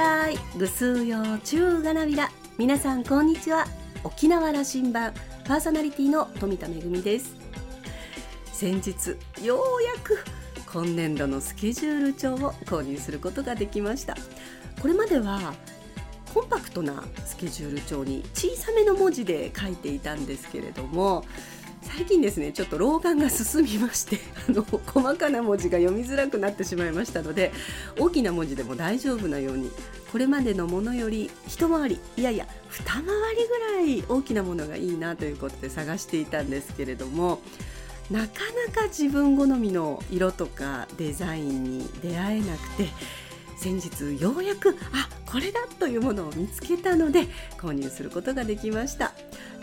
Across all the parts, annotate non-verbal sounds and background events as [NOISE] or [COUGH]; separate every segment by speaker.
Speaker 1: たい。ぐすうようちゅうがなびら。皆さんこんにちは。沖縄羅針盤。パーソナリティの富田恵です。先日ようやく今年度のスケジュール帳を購入することができました。これまではコンパクトなスケジュール帳に小さめの文字で書いていたんですけれども最近ですねちょっと老眼が進みまして [LAUGHS] あの細かな文字が読みづらくなってしまいましたので大きな文字でも大丈夫なようにこれまでのものより一回りいやいや二回りぐらい大きなものがいいなということで探していたんですけれどもなかなか自分好みの色とかデザインに出会えなくて先日ようやくあこれだというものを見つけたので購入することができました。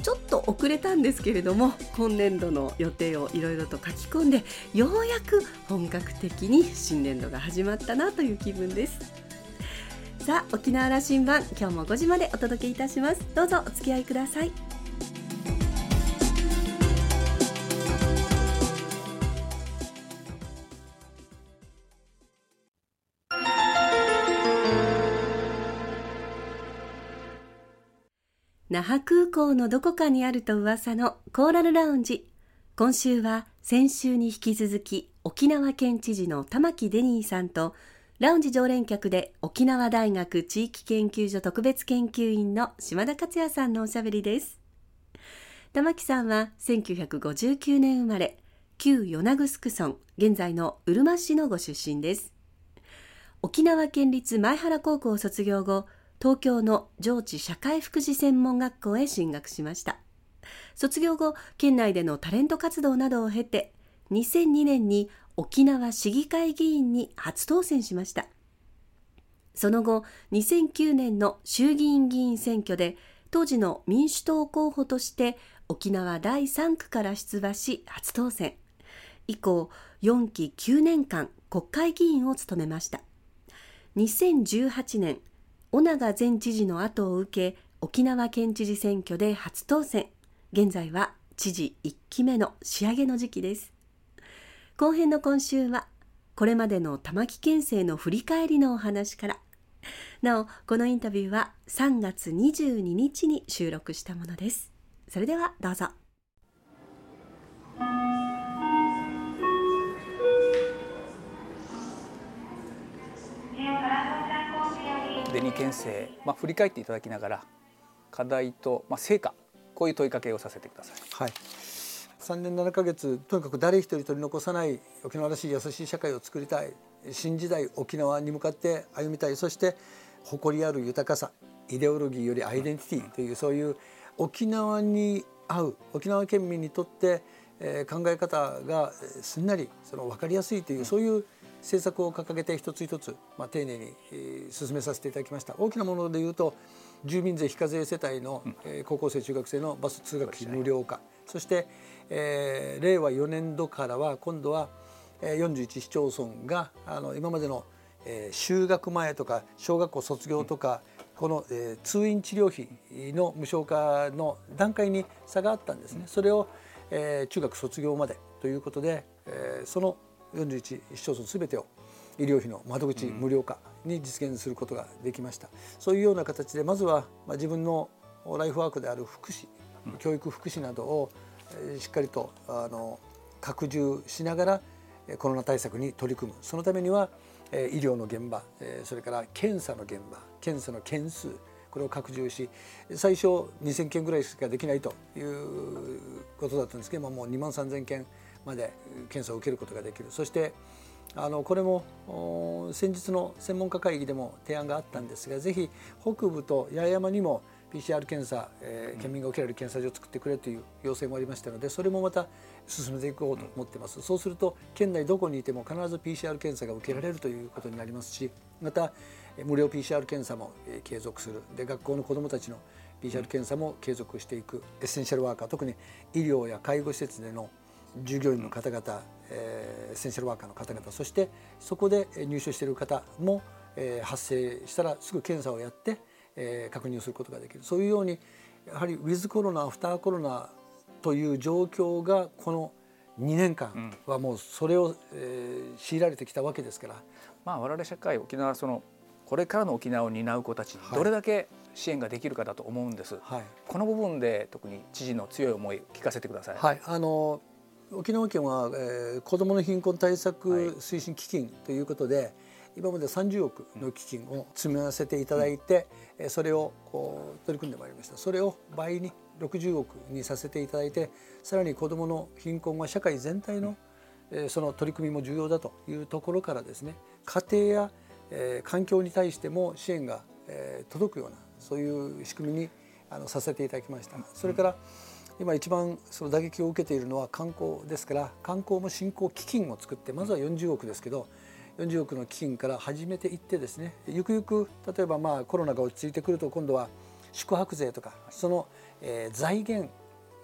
Speaker 1: ちょっと遅れたんですけれども今年度の予定をいろいろと書き込んでようやく本格的に新年度が始まったなという気分です。さあ沖縄羅針盤今日も5時までお届けいたします。どうぞお付き合いください。那覇空港のどこかにあると噂のコーラルラウンジ今週は先週に引き続き沖縄県知事の玉城デニーさんとラウンジ常連客で沖縄大学地域研究所特別研究員の島田克也さんのおしゃべりです。玉城さんは1959年生まれ旧与那城村現在のうるま市のご出身です。沖縄県立前原高校を卒業後東京の上智社会福祉専門学校へ進学しました。卒業後県内でのタレント活動などを経て2002年に沖縄市議会議員に初当選しました。その後2009年の衆議院議員選挙で当時の民主党候補として沖縄第3区から出馬し初当選。以降4期9年間国会議員を務めました。2018年尾長前知事の後を受け沖縄県知事選挙で初当選。現在は知事1期目の仕上げの時期です。後編の今週はこれまでの玉城県政の振り返りのお話から。なおこのインタビューは3月22日に収録したものです。それではどうぞ。
Speaker 2: デニー県政、まあ、振り返っていただきながら課題と、まあ、成果こういう問いかけをさせてください。
Speaker 3: はい。3年7か月とにかく誰一人取り残さない沖縄らしい優しい社会を作りたい新時代沖縄に向かって歩みたいそして誇りある豊かさイデオロギーよりアイデンティティというそういう沖縄に合う沖縄県民にとって、えー、考え方がすんなりその分かりやすいという、そういう政策を掲げて一つ一つ、まあ、丁寧に、えー、進めさせていただきました。大きなものでいうと住民税非課税世帯の、うん、えー、高校生中学生のバス通学費無料化。そして、えー、令和4年度からは今度は、えー、41市町村があの今までの、えー、就学前とか小学校卒業とか、うん、この、えー、通院治療費の無償化の段階に差があったんですね。それを、えー、中学卒業までということで、えー、その41市町村すべてを医療費の窓口無料化に実現することができました、そういうような形でまずは自分のライフワークである福祉教育福祉などをしっかりとあの拡充しながらコロナ対策に取り組む。そのためには医療の現場それから検査の現場検査の件数これを拡充し最初2,000件ぐらいしかできないということだったんですけどももう2万3,000件まで検査を受けることができる。そしてあのこれも先日の専門家会議でも提案があったんですがぜひ北部と八重山にも PCR 検査、えー、県民が受けられる検査所を作ってくれという要請もありましたのでそれもまた進めていこうと思っています、そうすると県内どこにいても必ず PCR 検査が受けられるということになりますしまた無料 PCR 検査も継続する。で学校の子どもたちの PCR 検査も継続していく。エッセンシャルワーカー特に医療や介護施設での従業員の方々、えー、エッセンシャルワーカーの方々そしてそこで入所している方も、えー、発生したらすぐ検査をやって、えー、確認をすることができる。そういうようにやはりウィズコロナアフターコロナという状況がこの2年間はもうそれを、えー、強いられてきたわけですから。
Speaker 2: まあ、我々社会沖縄そのこれからの沖縄を担う子たちにどれだけ支援ができるかだと思うんです、はい、この部分で特に知事の強い思い聞かせてください。
Speaker 3: はい、あの沖縄県は、えー、子どもの貧困対策推進基金ということで、はい、今まで30億の基金を積み合わせていただいて、うん、それをこう取り組んでまいりました。それを倍に60億にさせていただいてさらに子どもの貧困は社会全体の、えー、その取り組みも重要だというところからですね家庭や、えー、環境に対しても支援が、えー、届くようなそういう仕組みにあのさせていただきました。それから今一番その打撃を受けているのは観光ですから観光も振興基金を作ってまずは40億ですけど40億の基金から始めていってですねゆくゆく例えばまあコロナが落ち着いてくると今度は宿泊税とかその、財源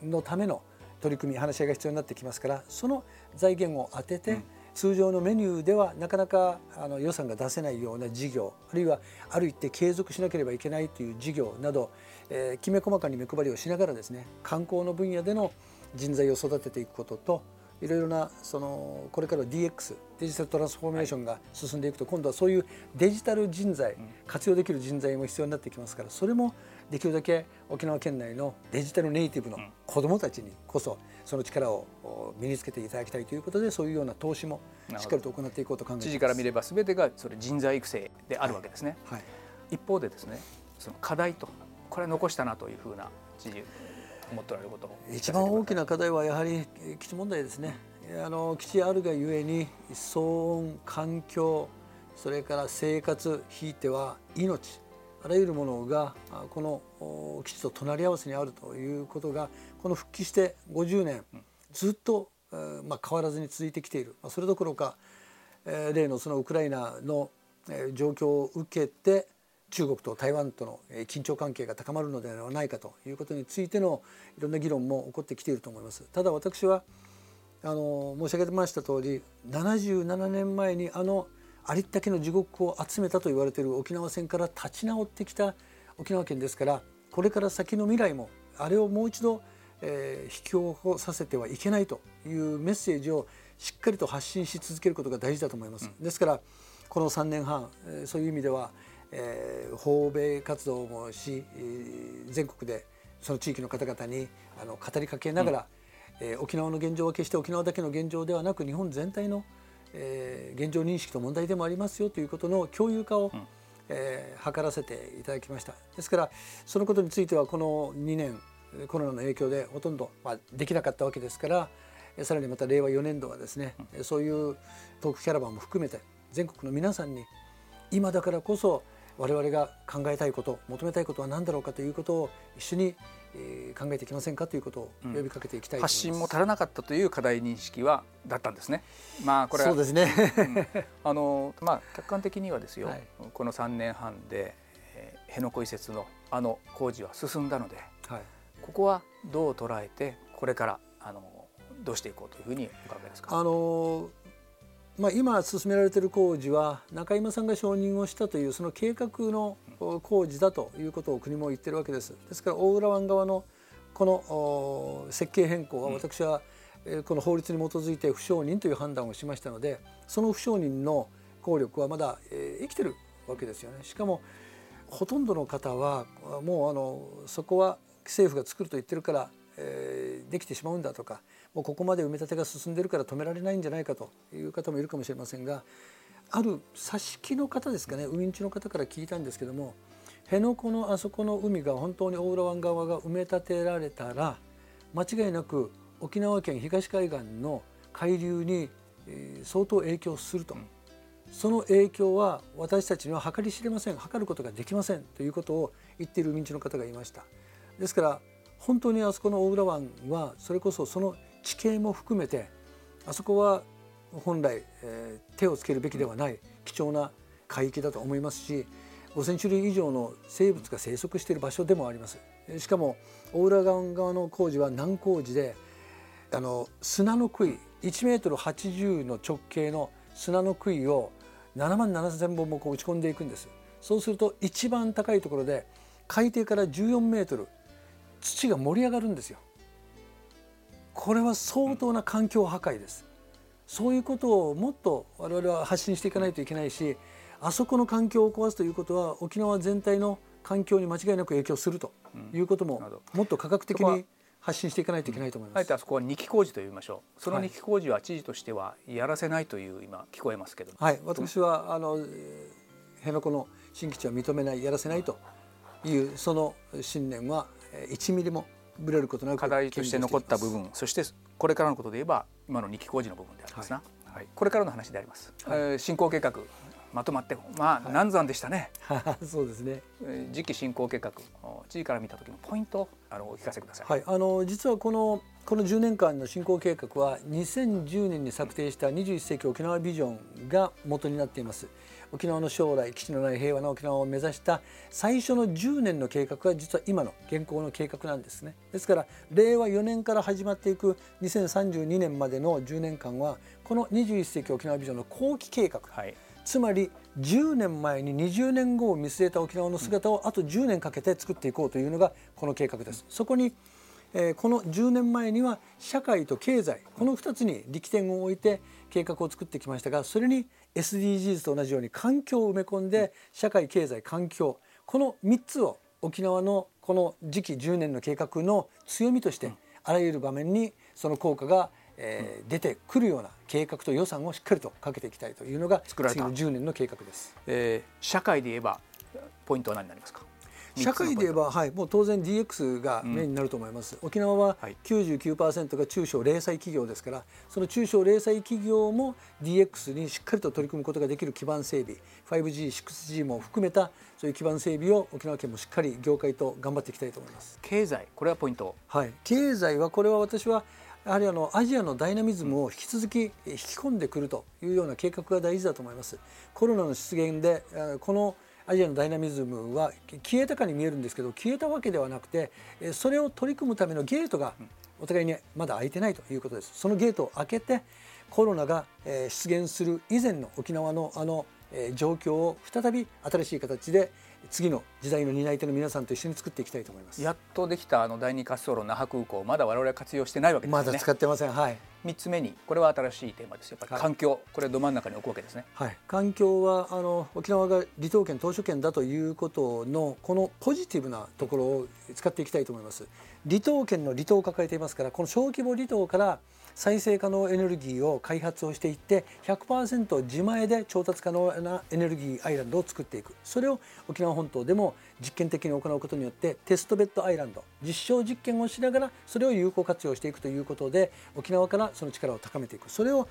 Speaker 3: のための取り組み話し合いが必要になってきますからその財源を充てて、通常のメニューではなかなかあの予算が出せないような事業あるいはある一定継続しなければいけないという事業など、えー、きめ細かに目配りをしながらですね観光の分野での人材を育てていくことといろいろなそのこれから DX デジタルトランスフォーメーションが進んでいくと今度はそういうデジタル人材活用できる人材も必要になってきますからそれもできるだけ沖縄県内のデジタルネイティブの子どもたちにこそその力を身につけていただきたいということでそういうような投資もしっかりと行っていこうと考えています。
Speaker 2: 知事から見ればすべてがそれ人材育成であるわけですね、はい。はい、一方でですねその課題とこれ残したなというふうな知事思っておられること
Speaker 3: 一番大きな課題はやはり基地問題ですね、あの基地あるがゆえに騒音環境それから生活ひいては命あらゆるものがこの基地と隣り合わせにあるということがこの復帰して50年ずっと、まあ、変わらずに続いてきている。それどころか例のそのウクライナの状況を受けて中国と台湾との緊張関係が高まるのではないかということについてのいろんな議論も起こってきていると思います。ただ私はあの申し上げました通り77年前にあのありったけの地獄を集めたと言われている沖縄戦から立ち直ってきた沖縄県ですからこれから先の未来もあれをもう一度、えー、引き起こさせてはいけないというメッセージをしっかりと発信し続けることが大事だと思います。うん、ですからこの3年半、えー、そういう意味では、えー、訪米活動もし、えー、全国でその地域の方々にあの語りかけながら、うん、えー、沖縄の現状は決して沖縄だけの現状ではなく日本全体のえー、現状認識と問題でもありますよということの共有化を、うん、えー、図らせていただきました。ですからそのことについてはこの2年コロナの影響でほとんど、まあ、できなかったわけですからさらにまた令和4年度はですね、うん、そういうトークキャラバンも含めて全国の皆さんに今だからこそ我々が考えたいこと求めたいことは何だろうかということを一緒にえー、考えていきませんかということを呼びかけていきたい、うん、
Speaker 2: 発信も足らなかったという課題認識はだったんですね。
Speaker 3: まあこれはそうですね。
Speaker 2: うん、あのまあ客観的にはですよ、はい、この3年半で、えー、辺野古移設のあの工事は進んだので、はい、ここはどう捉えてこれからあのどうしていこうというふうにお考えですか？
Speaker 3: あのまあ、今進められている工事は中山さんが承認をしたというその計画の工事だということを国も言ってるわけです。ですから大浦湾側のこの設計変更は私はこの法律に基づいて不承認という判断をしましたのでその不承認の効力はまだ生きてるわけですよね。しかもほとんどの方はもうあのそこは政府が作ると言ってるから、えー、できてしまうんだとかもうここまで埋め立てが進んでるから止められないんじゃないかという方もいるかもしれませんがある挿し木の方ですかね海んちの方から聞いたんですけども辺野古のあそこの海が本当に大浦湾側が埋め立てられたら間違いなく沖縄県東海岸の海流に相当影響すると、その影響は私たちには計り知れません。測ることができませんということを言っている海んちの方がいました。ですから本当にあそこの大浦湾はそれこそその地形も含めてあそこは本来、えー、手をつけるべきではない貴重な海域だと思いますし5,000種類以上の生物が生息している場所でもあります。しかも大浦湾側の工事は難工事であの砂の杭1メートル80の直径の砂の杭を7万7,000本もこう打ち込んでいくんです。そうすると一番高いところで海底から14メートル土が盛り上がるんですよ。これは相当な環境破壊です。そういうことをもっと我々は発信していかないといけないしあそこの環境を壊すということは沖縄全体の環境に間違いなく影響するということも、うん、もっと科学的に発信していかないといけないと思います。あ
Speaker 2: えてあそこは二期工事と言いましょう。その二期工事は知事としてはやらせないという今聞こえますけど。
Speaker 3: はい、私はあの辺野古の新基地は認めないやらせないというその信念は1ミリもぶれることなく
Speaker 2: 課題として残った部分そしてこれからのことで言えば今の二期工事の部分でありますな、はい、これからの話であります、はい、えー、進行計画まとまってまあ、難産でしたね。[LAUGHS]
Speaker 3: そうですね。
Speaker 2: 次期進行計画知事から見た時のポイントあのお聞かせください、
Speaker 3: はい、あの実はこのこの10年間の進行計画は2010年に策定した21世紀沖縄ビジョンが元になっています沖縄の将来基地のない平和な沖縄を目指した最初の10年の計画が実は今の現行の計画なんですね。ですから令和4年から始まっていく2032年までの10年間はこの21世紀沖縄ビジョンの後期計画、はい、つまり10年前に20年後を見据えた沖縄の姿をあと10年かけて作っていこうというのがこの計画です。そこにえこの10年前には社会と経済この2つに力点を置いて計画を作ってきましたがそれに SDGs と同じように環境を埋め込んで社会経済環境この3つを沖縄のこの次期10年の計画の強みとしてあらゆる場面にその効果がえー、出てくるような計画と予算をしっかりとかけていきたいというのが次の10年の計画です。
Speaker 2: えー、社会で言えばポイントは何になりますか？
Speaker 3: 社会で言えば、はい、もう当然 DX がメインになると思います、うん、沖縄は99%が中小零細企業ですからその中小零細企業も DX にしっかりと取り組むことができる基盤整備。5G、6G も含めたそういう基盤整備を沖縄県もしっかり業界と頑張っていきたいと思います。
Speaker 2: 経済これはポイント。
Speaker 3: はい。経済はこれは私はやはりあのアジアのダイナミズムを引き続き引き込んでくるというような計画が大事だと思います。コロナの出現でこのアジアのダイナミズムは消えたかに見えるんですけど消えたわけではなくてそれを取り組むためのゲートがお互いにまだ開いてないということです。そのゲートを開けてコロナが出現する以前の沖縄のあの状況を再び新しい形で次の時代の担い手の皆さんと一緒に作っていきたいと思います。
Speaker 2: やっとできたあの第二滑走路那覇空港。まだ我々は活用してないわけですね。
Speaker 3: まだ使ってません。はい
Speaker 2: 三つ目にこれは新しいテーマですやっぱり環境、はい、これど真ん中に置くわけですね。
Speaker 3: はい。環境はあの沖縄が離島県島しょ県だということのこのポジティブなところを使っていきたいと思います。離島県の離島を抱えていますからこの小規模離島から再生可能エネルギーを開発をしていって100%自前で調達可能なエネルギーアイランドを作っていく。それを沖縄本島でも実験的に行うことによってテストベッドアイランド実証実験をしながらそれを有効活用していくということで沖縄からその力を高めていく。それを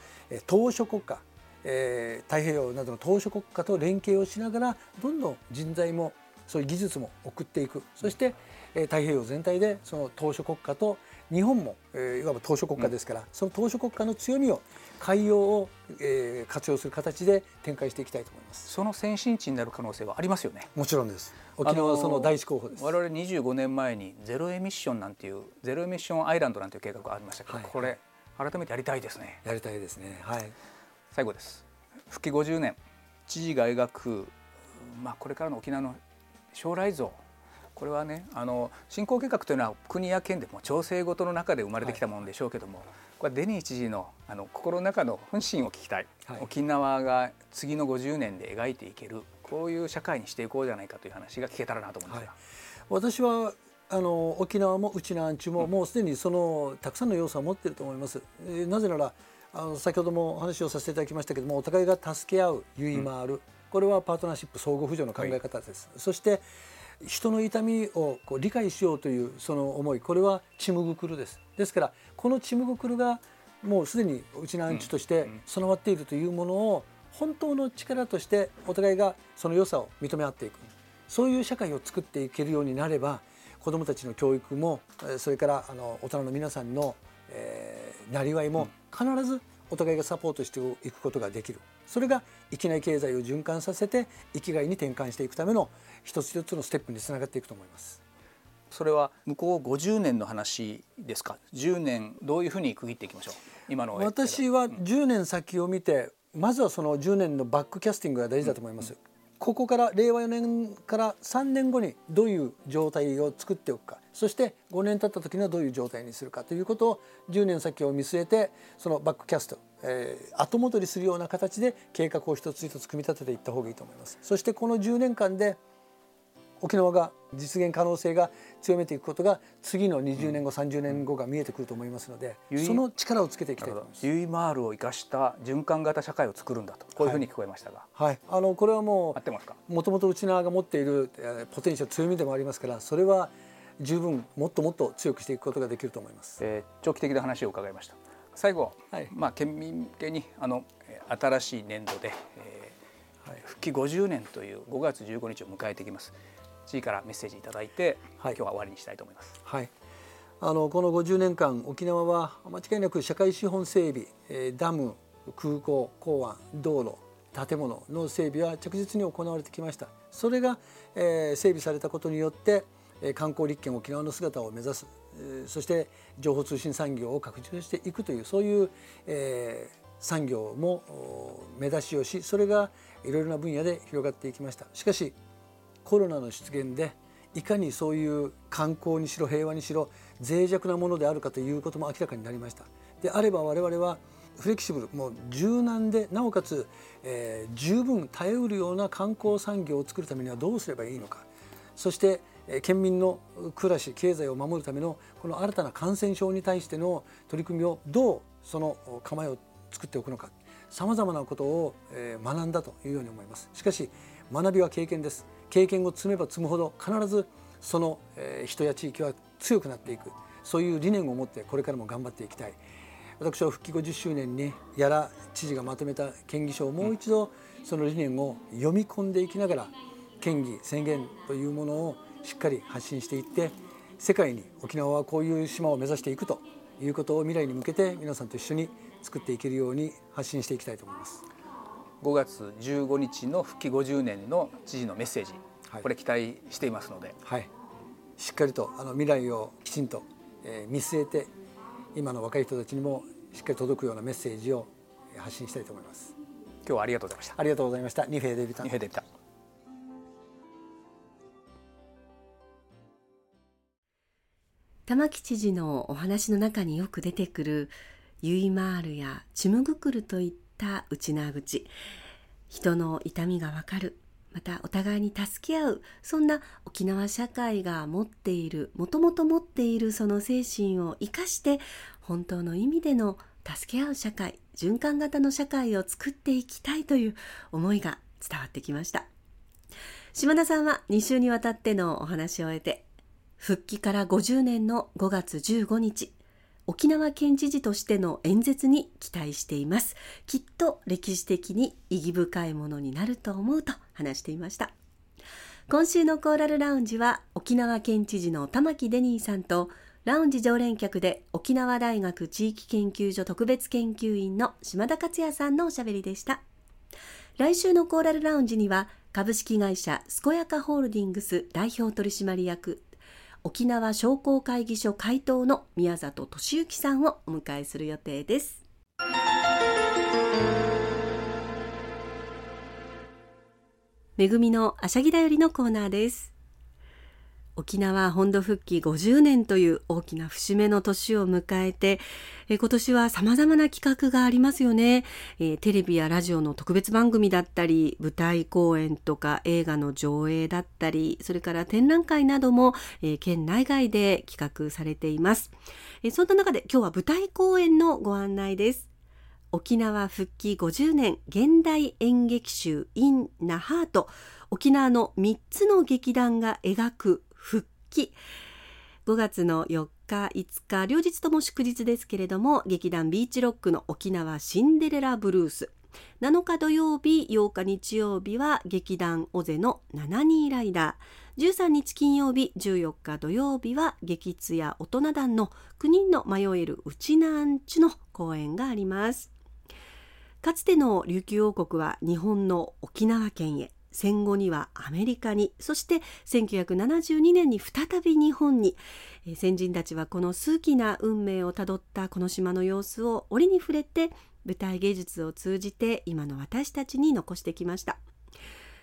Speaker 3: 島しょ国家えー、太平洋などの島しょ国家と連携をしながらどんどん人材もそういう技術も送っていく。そして、えー、太平洋全体でその島しょ国家と日本も、えー、いわば島しょ国家ですから、うん、その島しょ国家の強みを海洋を、えー、活用する形で展開していきたいと思います。
Speaker 2: その先進地になる可能性はありますよね。
Speaker 3: もちろんです沖縄はその第一候補です。
Speaker 2: 我々25年前にゼロエミッションなんていうゼロエミッションアイランドなんていう計画がありましたけど、はい、これ改めてやりたいですね。
Speaker 3: やりたいですね。はい。
Speaker 2: 最後です。復帰50年。知事が描くまあこれからの沖縄の将来像。これはねあの振興計画というのは国や県でも調整ごとの中で生まれてきたものでしょうけども、はい、これデニー知事のあの心の中の本心を聞きたい、はい、沖縄が次の50年で描いていけるこういう社会にしていこうじゃないかという話が聞けたらなと思うんですが、はい、
Speaker 3: 私はあの沖縄もうちのアンチも、もうすでにそのたくさんの要素を持っていると思います。えー、なぜならあの先ほども話をさせていただきましたけどもお互いが助け合う結い回る、うん、これはパートナーシップ相互扶助の考え方です。そして人の痛みをこう理解しようというその思い。これはチムグクルです。ですからこのチムグクルがもうすでにうちのアンチとして備わっているというものを本当の力としてお互いがその良さを認め合っていく。そういう社会を作っていけるようになれば子どもたちの教育もそれからあの大人の皆さんの、えー、なりわいも必ずお互いがサポートしていくことができる。それが域内経済を循環させて生きがいに転換していくための一つ一つのステップにつながっていくと思います。
Speaker 2: それは向こう50年の話ですか？10年どういうふうに区切っていきましょう？今の
Speaker 3: 私は10年先を見て、まずはその10年のバックキャスティングが大事だと思います、うんここから令和4年から3年後にどういう状態を作っておくか。そして5年経った時にはどういう状態にするかということを10年先を見据えてそのバックキャストえー、後戻りするような形で計画を一つ一つ組み立てていった方がいいと思います。そしてこの10年間で沖縄が実現可能性が強めていくことが次の20年後、うん、30年後が見えてくると思いますので、その力をつけていきたいと思います。
Speaker 2: ユイマールを生かした循環型社会を作るんだとこういうふうに聞こえましたが、
Speaker 3: はい、はい、あのこれはも
Speaker 2: う合ってますか？
Speaker 3: もともと内縄が持っている、えー、ポテンシャル強みでもありますからそれは十分もっともっと強くしていくことができると思います。
Speaker 2: えー、長期的な話を伺いました。最後、はい、まあ県民向けにあの新しい年度で、えーはい、復帰50年という5月15日を迎えていきます。知事からメッセージいただいて、はい、今日は終わりにしたいと思います。
Speaker 3: はい。あのこの50年間沖縄は間違いなく社会資本整備、えー、ダム空港港湾道路建物の整備は着実に行われてきましたそれが、えー、整備されたことによって観光立県沖縄の姿を目指すそして情報通信産業を拡充していくというそういう、えー、産業も目指しをしそれがいろいろな分野で広がっていきましたしかしコロナの出現でいかにそういう観光にしろ平和にしろ脆弱なものであるかということも明らかになりました。であれば我々はフレキシブルもう柔軟でなおかつ、えー、十分耐えうるような観光産業を作るためにはどうすればいいのかそして、えー、県民の暮らし経済を守るためのこの新たな感染症に対しての取り組みをどうその構えを作っておくのかさまざまなことを、えー、学んだというように思います。しかし学びは経験です経験を積めば積むほど必ずその、え人や地域は強くなっていく。そういう理念を持ってこれからも頑張っていきたい。私は復帰50周年に屋良知事がまとめた県議書をもう一度その理念を読み込んでいきながら県議宣言というものをしっかり発信していって世界に沖縄はこういう島を目指していくということを未来に向けて皆さんと一緒に作っていけるように発信していきたいと思います。
Speaker 2: 5月15日の復帰50年の知事のメッセージ、はい、これ期待していますので、
Speaker 3: はい、しっかりとあの未来をきちんと、えー、見据えて今の若い人たちにもしっかり届くようなメッセージを発信したいと思います。
Speaker 2: 今日はありがとうございました。
Speaker 3: ありがとうございました。ニフェデビタ
Speaker 2: ニフェデビタ
Speaker 1: 玉城知事のお話の中によく出てくるユイマールやチムグクルといった内縄口。人の痛みがわかる。またお互いに助け合う。そんな沖縄社会が持っているもともと持っているその精神を生かして本当の意味での助け合う社会循環型の社会を作っていきたいという思いが伝わってきました。島田さんは2週にわたってのお話を終えて復帰から50年の5月15日。沖縄県知事としての演説に期待しています。きっと歴史的に意義深いものになると思うと話していました。今週のコーラルラウンジは沖縄県知事の玉城デニーさんとラウンジ常連客で沖縄大学地域研究所特別研究員の島田克也さんのおしゃべりでした。来週のコーラルラウンジには株式会社健やかホールディングス代表取締役沖縄商工会議所会頭の宮里俊之さんをお迎えする予定です。恵みのあしゃぎだよりのコーナーです。沖縄本土復帰50年という大きな節目の年を迎えて、え今年は様々な企画がありますよね、えー、テレビやラジオの特別番組だったり、舞台公演とか映画の上映だったり、それから展覧会なども、えー、県内外で企画されています、えそんな中で今日は舞台公演のご案内です。沖縄復帰50年現代演劇集 in ナハート沖縄の3つの劇団が描く復帰。5月の4日5日両日とも祝日ですけれども劇団ビーチロックの沖縄シンデレラブルース。7日土曜日8日日曜日は劇団オゼの72ライダー。13日金曜日14日土曜日は激津や大人団の9人の迷えるうちなんちの公演があります。かつての琉球王国は日本の沖縄県へ。戦後にはアメリカにそして1972年に再び日本に。先人たちはこの数奇な運命をたどったこの島の様子を折に触れて舞台芸術を通じて今の私たちに残してきました。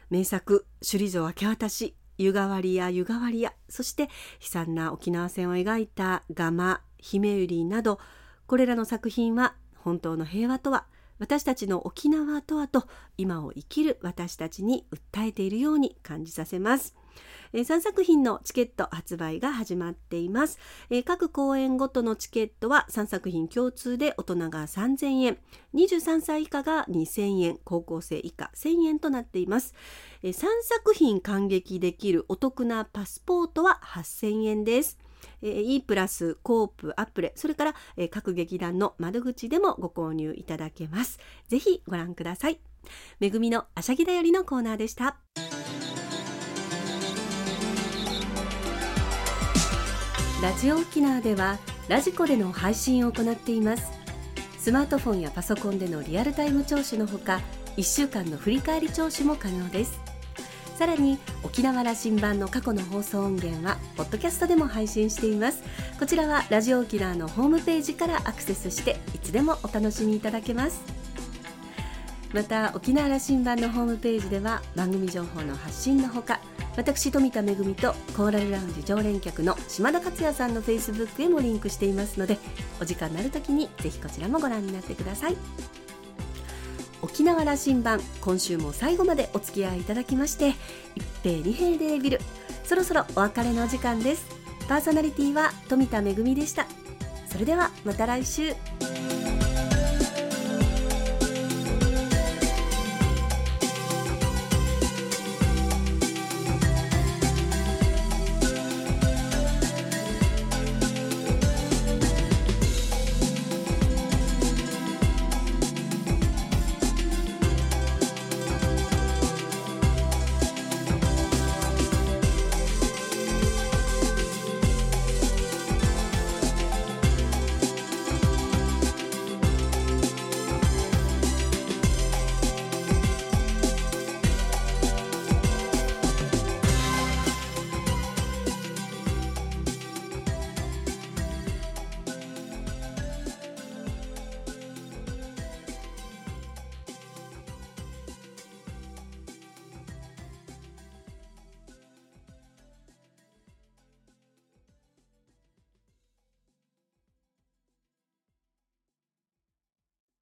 Speaker 1: 名作首里城明け渡し湯変わりや湯変わりやそして悲惨な沖縄戦を描いたガマ姫百合などこれらの作品は本当の平和とは「私たちの沖縄とはと今を生きる私たちに訴えているように感じさせます。えー、3作品のチケット発売が始まっています、えー、各公演ごとのチケットは3作品共通で大人が3000円。23歳以下が2000円。高校生以下1000円となっています、えー、3作品感激できるお得なパスポートは8000円です。えー、E プラスコープアップレそれから、え、各劇団の窓口でもご購入いただけます。ぜひご覧ください。めぐみのあしゃぎだよりのコーナーでした。ラジオ沖縄ではラジコでの配信を行っています。スマートフォンやパソコンでのリアルタイム聴取のほか1週間の振り返り聴取も可能です。さらに沖縄羅針盤の過去の放送音源はポッドキャストでも配信しています。こちらはラジオ沖縄のホームページからアクセスしていつでもお楽しみいただけます。また沖縄羅針盤のホームページでは番組情報の発信のほか私富田恵とコーラルラウンジ常連客の島田克也さんのフェイスブックへもリンクしていますのでお時間のある時にぜひこちらもご覧になってください。沖縄羅針盤今週も最後までお付き合いいただきまして一平二平でビル。そろそろお別れの時間です。パーソナリティは富田恵でした。それではまた来週。